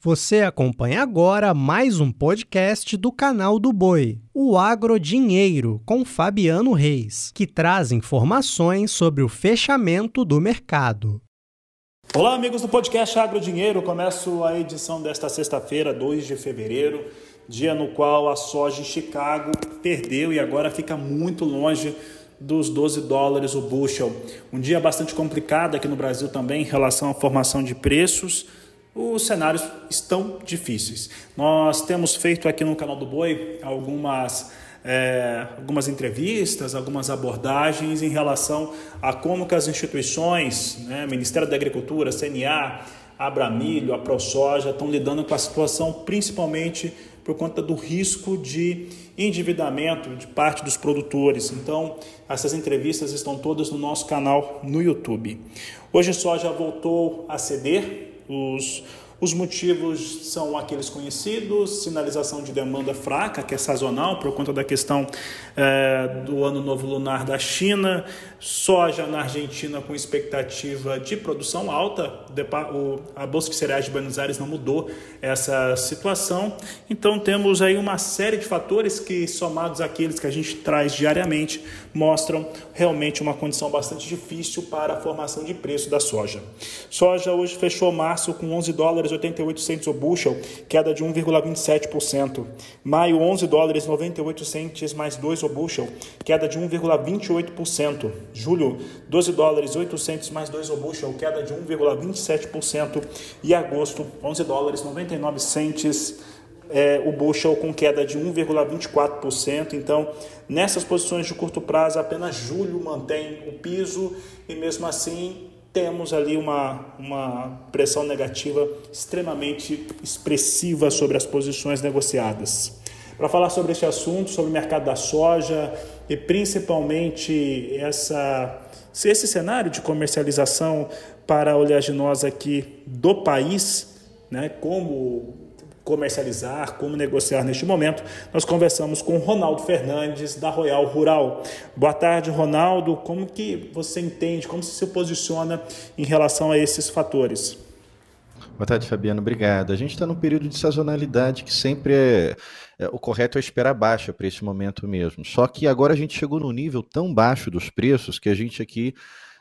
Você acompanha agora mais um podcast do canal do Boi, o Agrodinheiro, com Fabiano Reis, que traz informações sobre o fechamento do mercado. Olá, amigos do podcast Agrodinheiro. Começo a edição desta sexta-feira, 2 de fevereiro, dia no qual a soja em Chicago perdeu e agora fica muito longe dos 12 dólares o bushel. Um dia bastante complicado aqui no Brasil também em relação à formação de preços os cenários estão difíceis. Nós temos feito aqui no canal do Boi algumas, é, algumas entrevistas, algumas abordagens em relação a como que as instituições, né, Ministério da Agricultura, CNA, Abramilho, a ProSoja, estão lidando com a situação principalmente por conta do risco de endividamento de parte dos produtores. Então, essas entrevistas estão todas no nosso canal no YouTube. Hoje a soja voltou a ceder, os, os motivos são aqueles conhecidos: sinalização de demanda fraca, que é sazonal, por conta da questão é, do ano novo lunar da China, soja na Argentina com expectativa de produção alta, a Bolsa de Cereais de Buenos Aires não mudou essa situação, então temos aí uma série de fatores que, somados àqueles que a gente traz diariamente, mostram realmente uma condição bastante difícil para a formação de preço da soja. Soja hoje fechou março com 11 dólares 88 centos o bushel, queda de 1,27%. Maio 11 dólares 98 centos mais 2 o bushel, queda de 1,28%. Julho 12 dólares 800 mais 2 o bushel, queda de 1,27% e agosto 11 dólares 99 centos é, o bushel com queda de 1,24%. Então, nessas posições de curto prazo, apenas julho mantém o piso e mesmo assim temos ali uma, uma pressão negativa extremamente expressiva sobre as posições negociadas. Para falar sobre este assunto, sobre o mercado da soja e principalmente essa, esse cenário de comercialização para a oleaginosa aqui do país, né, como comercializar, como negociar neste momento, nós conversamos com Ronaldo Fernandes da Royal Rural. Boa tarde, Ronaldo. Como que você entende, como você se posiciona em relação a esses fatores? Boa tarde, Fabiano. Obrigado. A gente está num período de sazonalidade que sempre é, é o correto é esperar baixa para esse momento mesmo. Só que agora a gente chegou num nível tão baixo dos preços que a gente aqui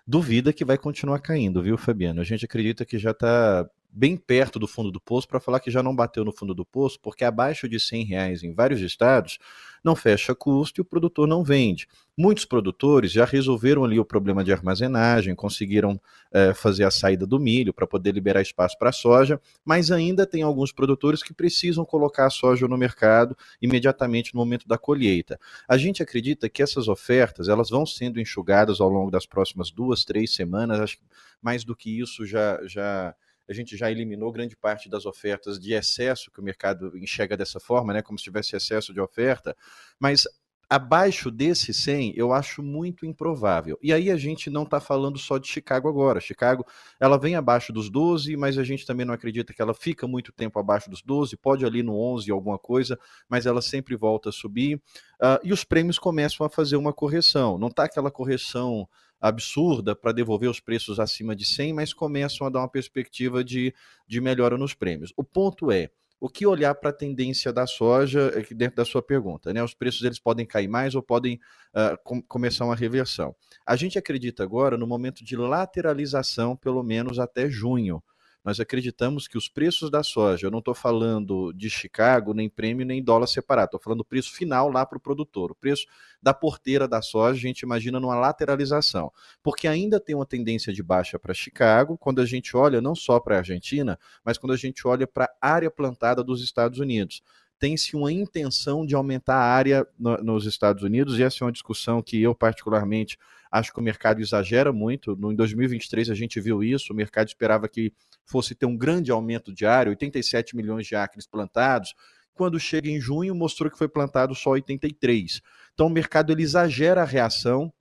duvida que vai continuar caindo, viu, Fabiano? A gente acredita que já está bem perto do fundo do poço para falar que já não bateu no fundo do poço, porque abaixo de 100 reais em vários estados não fecha custo e o produtor não vende. Muitos produtores já resolveram ali o problema de armazenagem, conseguiram é, fazer a saída do milho para poder liberar espaço para a soja, mas ainda tem alguns produtores que precisam colocar a soja no mercado imediatamente no momento da colheita. A gente acredita que essas ofertas elas vão sendo enxugadas ao longo das próximas duas, três semanas. Acho que mais do que isso já já a gente já eliminou grande parte das ofertas de excesso, que o mercado enxerga dessa forma, né, como se tivesse excesso de oferta, mas abaixo desse 100 eu acho muito improvável. E aí a gente não está falando só de Chicago agora. Chicago, ela vem abaixo dos 12, mas a gente também não acredita que ela fica muito tempo abaixo dos 12, pode ali no 11 alguma coisa, mas ela sempre volta a subir. Uh, e os prêmios começam a fazer uma correção. Não está aquela correção absurda para devolver os preços acima de 100, mas começam a dar uma perspectiva de, de melhora nos prêmios. O ponto é, o que olhar para a tendência da soja aqui dentro da sua pergunta, né? Os preços eles podem cair mais ou podem uh, com, começar uma reversão. A gente acredita agora no momento de lateralização, pelo menos até junho. Nós acreditamos que os preços da soja, eu não estou falando de Chicago, nem prêmio, nem dólar separado, estou falando do preço final lá para o produtor. O preço da porteira da soja, a gente imagina numa lateralização, porque ainda tem uma tendência de baixa para Chicago, quando a gente olha não só para a Argentina, mas quando a gente olha para a área plantada dos Estados Unidos tem-se uma intenção de aumentar a área no, nos Estados Unidos, e essa é uma discussão que eu, particularmente, acho que o mercado exagera muito. No, em 2023 a gente viu isso, o mercado esperava que fosse ter um grande aumento de área, 87 milhões de acres plantados, quando chega em junho mostrou que foi plantado só 83. Então o mercado ele exagera a reação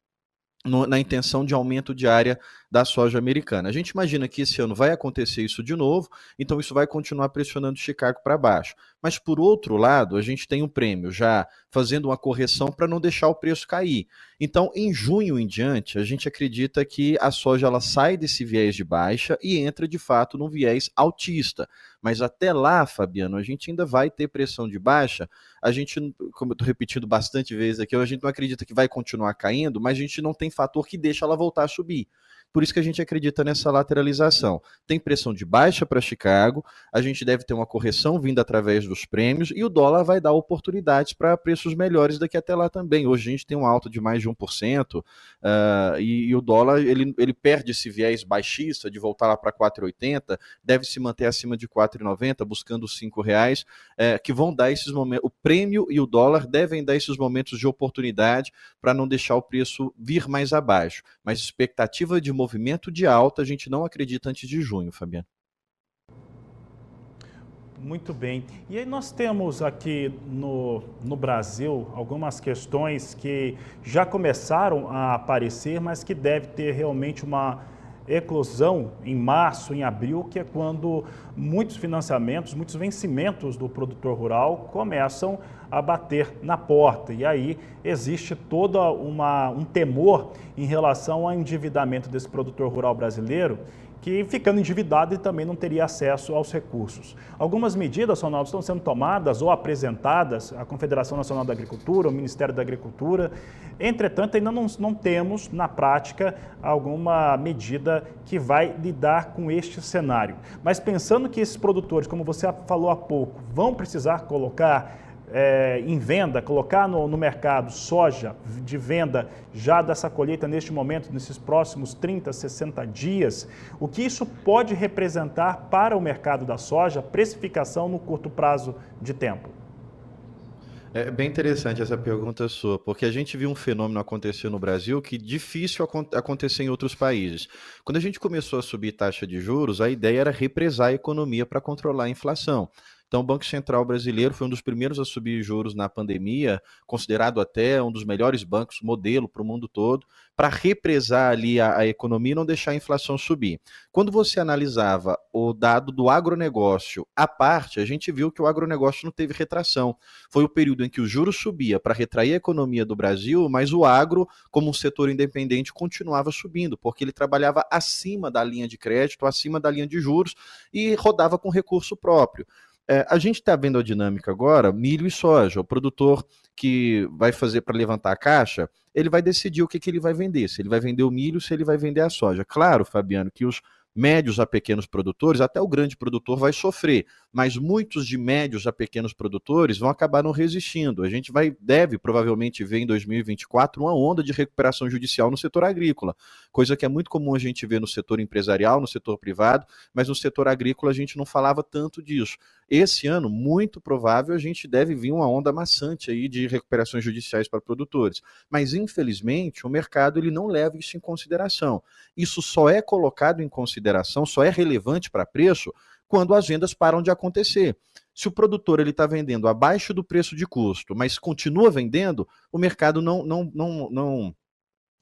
no, na intenção de aumento de área da soja americana. A gente imagina que esse ano vai acontecer isso de novo, então isso vai continuar pressionando Chicago para baixo. Mas por outro lado, a gente tem um prêmio já fazendo uma correção para não deixar o preço cair. Então, em junho em diante, a gente acredita que a soja ela sai desse viés de baixa e entra de fato num viés altista. Mas até lá, Fabiano, a gente ainda vai ter pressão de baixa. A gente, como eu estou repetindo bastante vezes aqui, a gente não acredita que vai continuar caindo, mas a gente não tem fator que deixa ela voltar a subir. Por isso que a gente acredita nessa lateralização. Tem pressão de baixa para Chicago, a gente deve ter uma correção vindo através dos prêmios e o dólar vai dar oportunidades para preços melhores daqui até lá também. Hoje a gente tem um alta de mais de 1%, uh, ah, e, e, o dólar ele, ele perde esse viés baixista de voltar lá para 4,80, deve se manter acima de 4,90, buscando os 5 reais, é, que vão dar esses momentos. O prêmio e o dólar devem dar esses momentos de oportunidade para não deixar o preço vir mais abaixo. Mas expectativa de movimento de alta, a gente não acredita antes de junho, Fabiano. Muito bem. E aí nós temos aqui no, no Brasil algumas questões que já começaram a aparecer, mas que deve ter realmente uma eclosão em março, em abril, que é quando muitos financiamentos, muitos vencimentos do produtor rural começam a bater na porta. E aí existe todo um temor em relação ao endividamento desse produtor rural brasileiro que ficando endividado e também não teria acesso aos recursos. Algumas medidas, Ronaldo, estão sendo tomadas ou apresentadas à Confederação Nacional da Agricultura, ao Ministério da Agricultura. Entretanto, ainda não, não temos, na prática, alguma medida que vai lidar com este cenário. Mas pensando que esses produtores, como você falou há pouco, vão precisar colocar é, em venda, colocar no, no, mercado soja de venda já dessa colheita neste momento, nesses próximos 30, 60 dias, o que isso pode representar para o mercado da soja, precificação no curto prazo de tempo? É bem interessante essa pergunta sua, porque a gente viu um fenômeno acontecer no Brasil que difícil acontecer em outros países. Quando a gente começou a subir taxa de juros, a ideia era represar a economia para controlar a inflação. Então, o Banco Central brasileiro foi um dos primeiros a subir juros na pandemia, considerado até um dos melhores bancos modelo para o mundo todo, para represar ali a, a, economia e não deixar a inflação subir. Quando você analisava o dado do agronegócio à parte, a gente viu que o agronegócio não teve retração. Foi o período em que o juros subia para retrair a economia do Brasil, mas o agro, como um setor independente, continuava subindo, porque ele trabalhava acima da linha de crédito, acima da linha de juros e rodava com recurso próprio. É, a gente está vendo a dinâmica agora, milho e soja. O produtor que vai fazer para levantar a caixa, ele vai decidir o que, que ele vai vender, se ele vai vender o milho, se ele vai vender a soja. Claro, Fabiano, que os médios a pequenos produtores, até o grande produtor vai sofrer, mas muitos de médios a pequenos produtores vão acabar não resistindo. A gente vai deve provavelmente ver em 2024 uma onda de recuperação judicial no setor agrícola, coisa que é muito comum a gente ver no setor empresarial, no setor privado, mas no setor agrícola a gente não falava tanto disso. Esse ano, muito provável, a gente deve vir uma onda maçante aí de recuperações judiciais para produtores. Mas, infelizmente, o mercado ele não leva isso em consideração. Isso só é colocado em consideração, só é relevante para preço quando as vendas param de acontecer. Se o produtor ele está vendendo abaixo do preço de custo, mas continua vendendo, o mercado não, não, não, não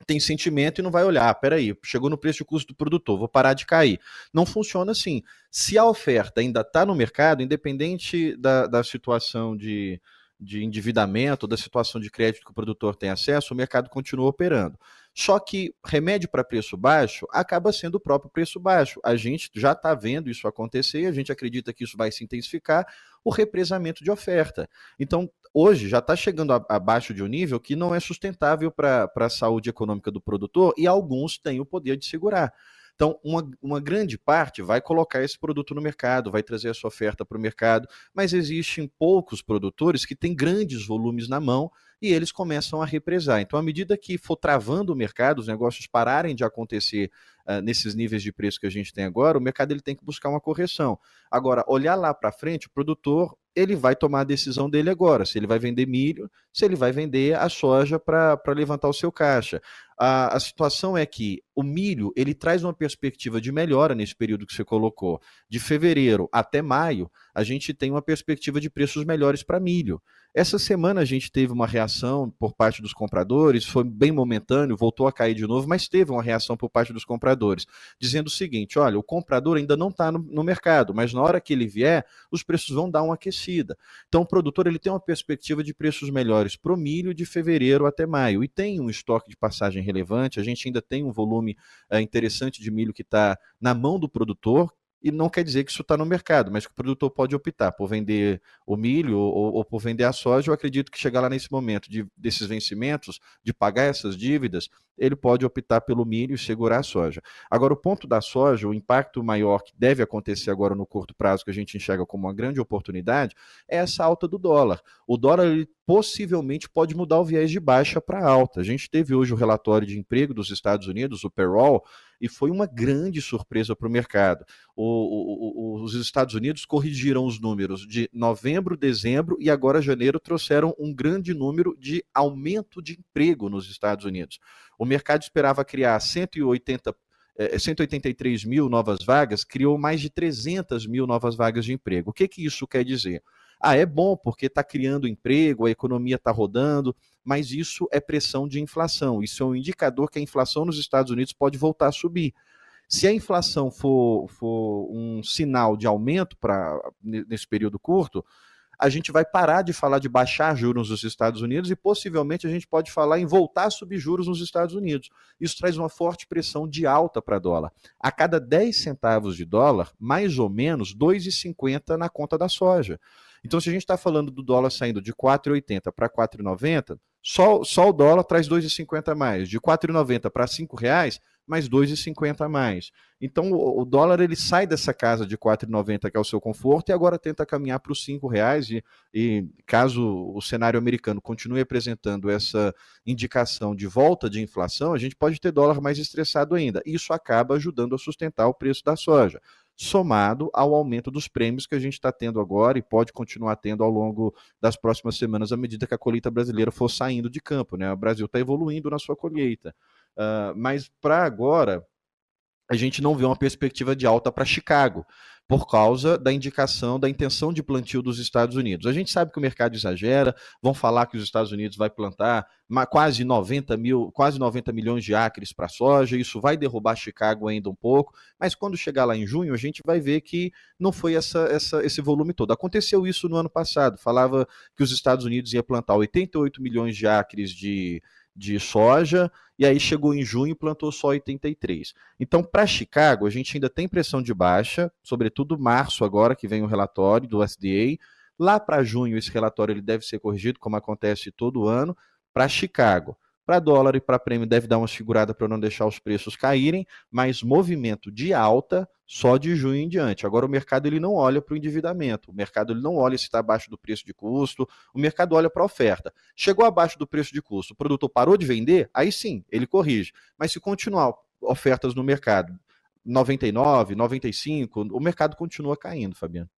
tem sentimento e não vai olhar, ah, peraí, chegou no preço de custo do produtor, vou parar de cair. Não funciona assim. Se a oferta ainda está no mercado, independente da, da situação de, de endividamento, da situação de crédito que o produtor tem acesso, o mercado continua operando. Só que remédio para preço baixo acaba sendo o próprio preço baixo. A gente já está vendo isso acontecer a gente acredita que isso vai se intensificar o represamento de oferta. Então, hoje já está chegando abaixo de um nível que não é sustentável para a saúde econômica do produtor e alguns têm o poder de segurar. Então, uma, uma grande parte vai colocar esse produto no mercado, vai trazer a sua oferta para o mercado, mas existem poucos produtores que têm grandes volumes na mão e eles começam a represar. Então, à medida que for travando o mercado, os negócios pararem de acontecer uh, nesses níveis de preço que a gente tem agora, o mercado ele tem que buscar uma correção. Agora, olhar lá para frente, o produtor ele vai tomar a decisão dele agora, se ele vai vender milho, se ele vai vender a soja para levantar o seu caixa. A, a situação é que o milho ele traz uma perspectiva de melhora nesse período que você colocou. De fevereiro até maio, a gente tem uma perspectiva de preços melhores para milho. Essa semana a gente teve uma reação por parte dos compradores, foi bem momentâneo, voltou a cair de novo, mas teve uma reação por parte dos compradores, dizendo o seguinte: olha, o comprador ainda não está no, no, mercado, mas na hora que ele vier, os preços vão dar uma aquecida. Então o produtor ele tem uma perspectiva de preços melhores para o milho de fevereiro até maio e tem um estoque de passagem relevante. A gente ainda tem um volume é, interessante de milho que está na mão do produtor, e não quer dizer que isso está no mercado, mas que o produtor pode optar por vender o milho ou, ou, por vender a soja. Eu acredito que chegar lá nesse momento de, desses vencimentos, de pagar essas dívidas, ele pode optar pelo milho e segurar a soja. Agora, o ponto da soja, o impacto maior que deve acontecer agora no curto prazo, que a gente enxerga como uma grande oportunidade, é essa alta do dólar. O dólar ele possivelmente pode mudar o viés de baixa para alta. A gente teve hoje o relatório de emprego dos Estados Unidos, o payroll, e foi uma grande surpresa para o mercado. os Estados Unidos corrigiram os números de novembro, dezembro e agora janeiro trouxeram um grande número de aumento de emprego nos Estados Unidos. O mercado esperava criar 180 183 mil novas vagas, criou mais de 300 mil novas vagas de emprego. O que, que isso quer dizer? Ah, é bom porque está criando emprego, a economia está rodando, mas isso é pressão de inflação. Isso é um indicador que a inflação nos Estados Unidos pode voltar a subir. Se a inflação for, for um sinal de aumento para nesse período curto, a gente vai parar de falar de baixar juros nos Estados Unidos e possivelmente a gente pode falar em voltar a subir juros nos Estados Unidos. Isso traz uma forte pressão de alta para dólar. A cada 10 centavos de dólar, mais ou menos 2,50 na conta da soja. Então, se a gente está falando do dólar saindo de 4,80 para 4,90, só, só o dólar traz 2,50 a mais. De 4,90 para 5 reais, mais 2,50 a mais. Então o, dólar ele sai dessa casa de 4,90 que é o seu conforto e agora tenta caminhar para os 5 reais e, e caso o cenário americano continue apresentando essa indicação de volta de inflação, a gente pode ter dólar mais estressado ainda. Isso acaba ajudando a sustentar o preço da soja somado ao aumento dos prêmios que a gente está tendo agora e pode continuar tendo ao longo das próximas semanas à medida que a colheita brasileira for saindo de campo. Né? O Brasil está evoluindo na sua colheita. Uh, mas para agora, a gente não vê uma perspectiva de alta para Chicago, por causa da indicação da intenção de plantio dos Estados Unidos. A gente sabe que o mercado exagera, vão falar que os Estados Unidos vai plantar quase 90, mil, quase 90 milhões de acres para soja, isso vai derrubar Chicago ainda um pouco, mas quando chegar lá em junho, a gente vai ver que não foi essa, essa, esse volume todo. Aconteceu isso no ano passado, falava que os Estados Unidos ia plantar 88 milhões de acres de de soja, e aí chegou em junho e plantou só 83. Então, para Chicago, a gente ainda tem pressão de baixa, sobretudo março agora, que vem o relatório do USDA. Lá para junho, esse relatório ele deve ser corrigido, como acontece todo ano. Para Chicago, para dólar e para prêmio deve dar uma segurada para não deixar os preços caírem, mas movimento de alta só de junho em diante. Agora o mercado ele não olha para o endividamento, o mercado ele não olha se está abaixo do preço de custo, o mercado olha para a oferta. Chegou abaixo do preço de custo, o produtor parou de vender, aí sim, ele corrige. Mas se continuar ofertas no mercado 99, 95, o mercado continua caindo, Fabiano.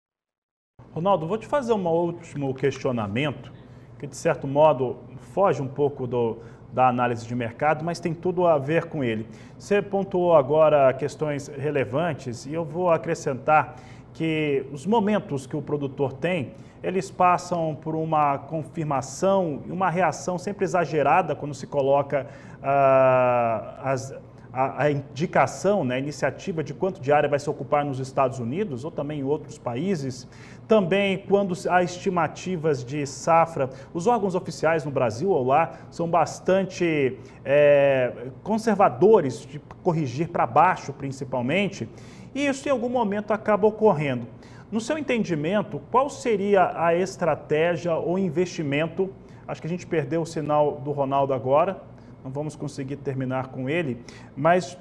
Ronaldo, vou te fazer um último questionamento que de certo modo foge um pouco do, da análise de mercado, mas tem tudo a ver com ele. Você pontuou agora questões relevantes e eu vou acrescentar que os momentos que o produtor tem, eles passam por uma confirmação e uma reação sempre exagerada quando se coloca uh, as, a, a, indicação, né, a iniciativa de quanto de área vai se ocupar nos Estados Unidos ou também em outros países. Também, quando há estimativas de safra, os órgãos oficiais no Brasil ou lá são bastante é, conservadores de corrigir para baixo, principalmente, e isso em algum momento acaba ocorrendo. No seu entendimento, qual seria a estratégia ou investimento? Acho que a gente perdeu o sinal do Ronaldo agora, não vamos conseguir terminar com ele, mas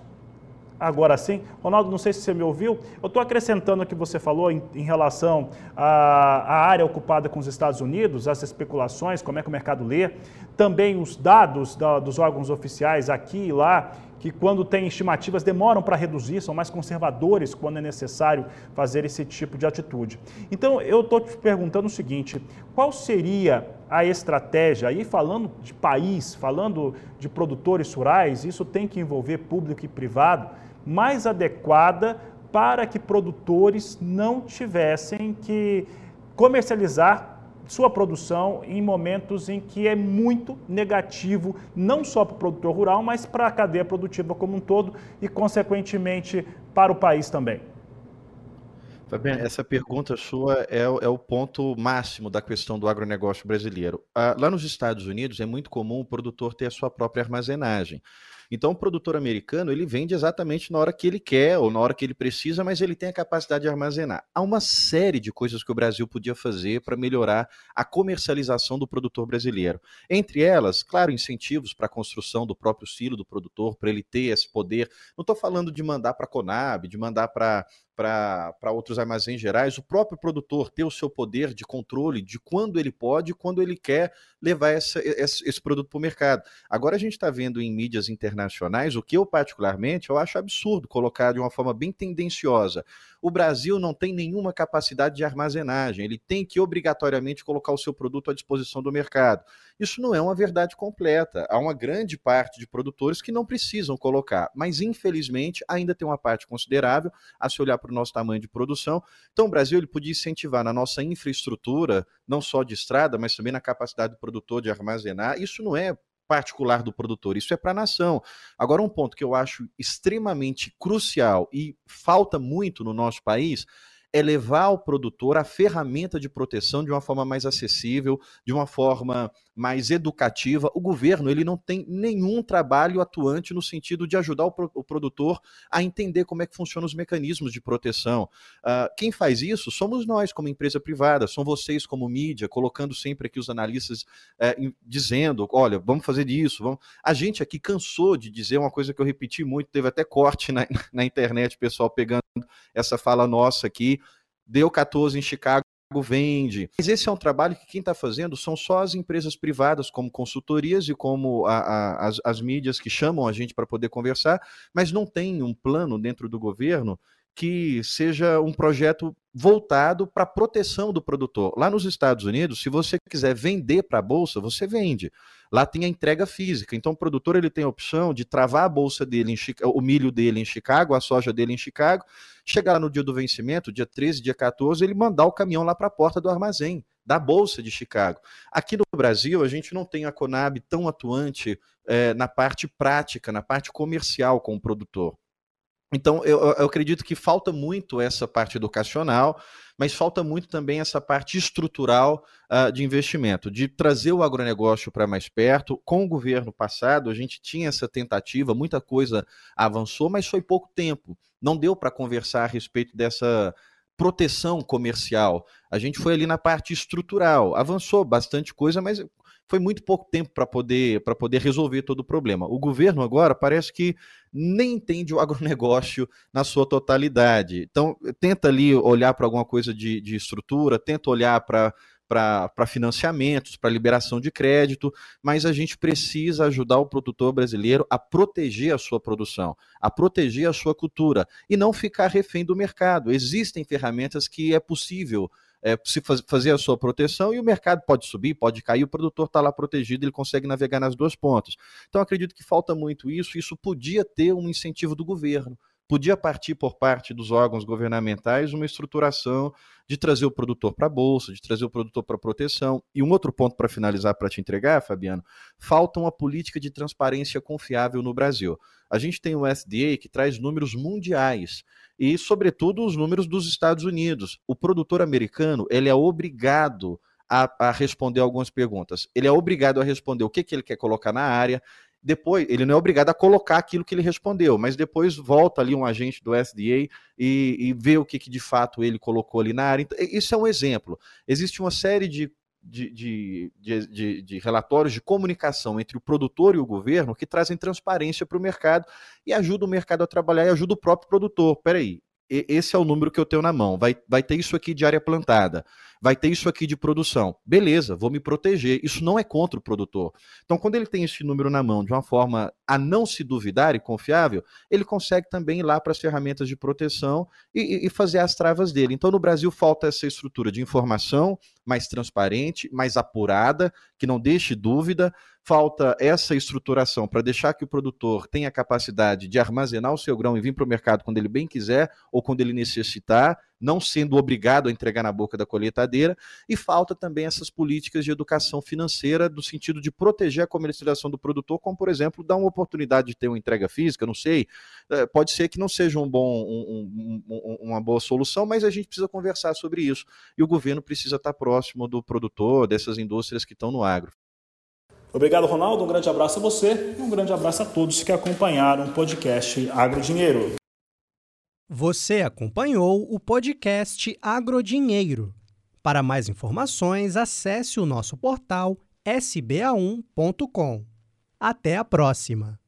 Agora sim. Ronaldo, não sei se você me ouviu. Eu estou acrescentando o que você falou em, em relação à, à, área ocupada com os Estados Unidos, as especulações, como é que o mercado lê. Também os dados da, dos órgãos oficiais aqui e lá, que quando tem estimativas demoram para reduzir, são mais conservadores quando é necessário fazer esse tipo de atitude. Então, eu estou te perguntando o seguinte: qual seria a estratégia? Aí, falando de país, falando de produtores rurais, isso tem que envolver público e privado mais adequada para que produtores não tivessem que comercializar sua produção em momentos em que é muito negativo, não só para o produtor rural, mas para a cadeia produtiva como um todo e, consequentemente, para o país também. Fabiano, essa pergunta sua é, é, o ponto máximo da questão do agronegócio brasileiro. Ah, lá nos Estados Unidos é muito comum o produtor ter a sua própria armazenagem. Então, o produtor americano, ele vende exatamente na hora que ele quer ou na hora que ele precisa, mas ele tem a capacidade de armazenar. Há uma série de coisas que o Brasil podia fazer para melhorar a comercialização do produtor brasileiro. Entre elas, claro, incentivos para a construção do próprio silo do produtor, para ele ter esse poder. Não estou falando de mandar para a Conab, de mandar para para outros armazéns gerais, o próprio produtor ter o seu poder de controle de quando ele pode e quando ele quer levar essa, esse, esse, produto para o mercado. Agora a gente está vendo em mídias internacionais o que eu particularmente eu acho absurdo colocar de uma forma bem tendenciosa. O Brasil não tem nenhuma capacidade de armazenagem, ele tem que obrigatoriamente colocar o seu produto à disposição do mercado. Isso não é uma verdade completa. Há uma grande parte de produtores que não precisam colocar, mas infelizmente ainda tem uma parte considerável a se olhar para o nosso tamanho de produção. Então, o Brasil ele podia incentivar na nossa infraestrutura, não só de estrada, mas também na capacidade do produtor de armazenar. Isso não é particular do produtor, isso é para a nação. Agora, um ponto que eu acho extremamente crucial e falta muito no nosso país é levar ao produtor a ferramenta de proteção de uma forma mais acessível, de uma forma mais educativa. O governo ele não tem nenhum trabalho atuante no sentido de ajudar o, pro, o produtor a entender como é que funcionam os mecanismos de proteção. Uh, quem faz isso somos nós, como empresa privada, são vocês como mídia, colocando sempre aqui os analistas eh, dizendo, olha, vamos fazer isso. Vamos... A gente aqui cansou de dizer uma coisa que eu repeti muito, teve até corte na, na internet, pessoal pegando essa fala nossa aqui, deu 14 em Chicago, vende. Mas esse é um trabalho que quem está fazendo são só as empresas privadas, como consultorias e como a, a, as, as mídias que chamam a gente para poder conversar, mas não tem um plano dentro do governo que seja um projeto voltado para a proteção do produtor. Lá nos Estados Unidos, se você quiser vender para a bolsa, você vende. Lá tem a entrega física. Então o produtor ele tem a opção de travar a bolsa dele, em o milho dele em Chicago, a soja dele em Chicago, chegar lá no dia do vencimento, dia 13, dia 14, ele mandar o caminhão lá para a porta do armazém da Bolsa de Chicago. Aqui no Brasil, a gente não tem a Conab tão atuante é, na parte prática, na parte comercial com o produtor. Então, eu, eu, acredito que falta muito essa parte educacional, mas falta muito também essa parte estrutural uh, de investimento, de trazer o agronegócio para mais perto. Com o governo passado, a gente tinha essa tentativa, muita coisa avançou, mas foi pouco tempo. Não deu para conversar a respeito dessa proteção comercial. A gente foi ali na parte estrutural, avançou bastante coisa, mas foi muito pouco tempo para poder, poder resolver todo o problema. O governo agora parece que nem entende o agronegócio na sua totalidade. Então, tenta ali olhar para alguma coisa de, de estrutura, tenta olhar para para financiamentos, para liberação de crédito, mas a gente precisa ajudar o produtor brasileiro a proteger a sua produção, a proteger a sua cultura e não ficar refém do mercado. Existem ferramentas que é possível é, se faz, fazer a sua proteção e o mercado pode subir, pode cair, o produtor está lá protegido, ele consegue navegar nas duas pontas. Então acredito que falta muito isso, isso podia ter um incentivo do governo, podia partir por parte dos órgãos governamentais uma estruturação de trazer o produtor para a bolsa, de trazer o produtor para a proteção. E um outro ponto para finalizar, para te entregar, Fabiano, falta uma política de transparência confiável no Brasil. A gente tem o SDA que traz números mundiais e, sobretudo, os números dos Estados Unidos. O produtor americano ele é obrigado a, a, responder algumas perguntas. Ele é obrigado a responder o que, que ele quer colocar na área. Depois, ele não é obrigado a colocar aquilo que ele respondeu, mas depois volta ali um agente do SDA e, e vê o que, que de fato ele colocou ali na área. Então, isso é um exemplo. Existe uma série de de, de, de, de, relatórios de comunicação entre o produtor e o governo que trazem transparência para o mercado e ajudam o mercado a trabalhar e ajuda o próprio produtor. Peraí, esse é o número que eu tenho na mão. Vai, vai ter isso aqui de área plantada, vai ter isso aqui de produção. Beleza, vou me proteger. Isso não é contra o produtor. Então, quando ele tem esse número na mão de uma forma a não se duvidar e confiável, ele consegue também ir lá para as ferramentas de proteção e, e fazer as travas dele. Então, no Brasil, falta essa estrutura de informação mais transparente, mais apurada, que não deixe dúvida. Falta essa estruturação para deixar que o produtor tenha a capacidade de armazenar o seu grão e vir para o mercado quando ele bem quiser ou quando ele necessitar, não sendo obrigado a entregar na boca da colheitadeira, e falta também essas políticas de educação financeira no sentido de proteger a comercialização do produtor, como por exemplo, dar uma oportunidade de ter uma entrega física, não sei, é, pode ser que não seja um bom, um, um, uma boa solução, mas a gente precisa conversar sobre isso, e o governo precisa estar próximo do produtor, dessas indústrias que estão no agro. Obrigado, Ronaldo. Um grande abraço a você e um grande abraço a todos que acompanharam o podcast Agrodinheiro. Você acompanhou o podcast Agrodinheiro. Para mais informações, acesse o nosso portal sba1.com. Até a próxima!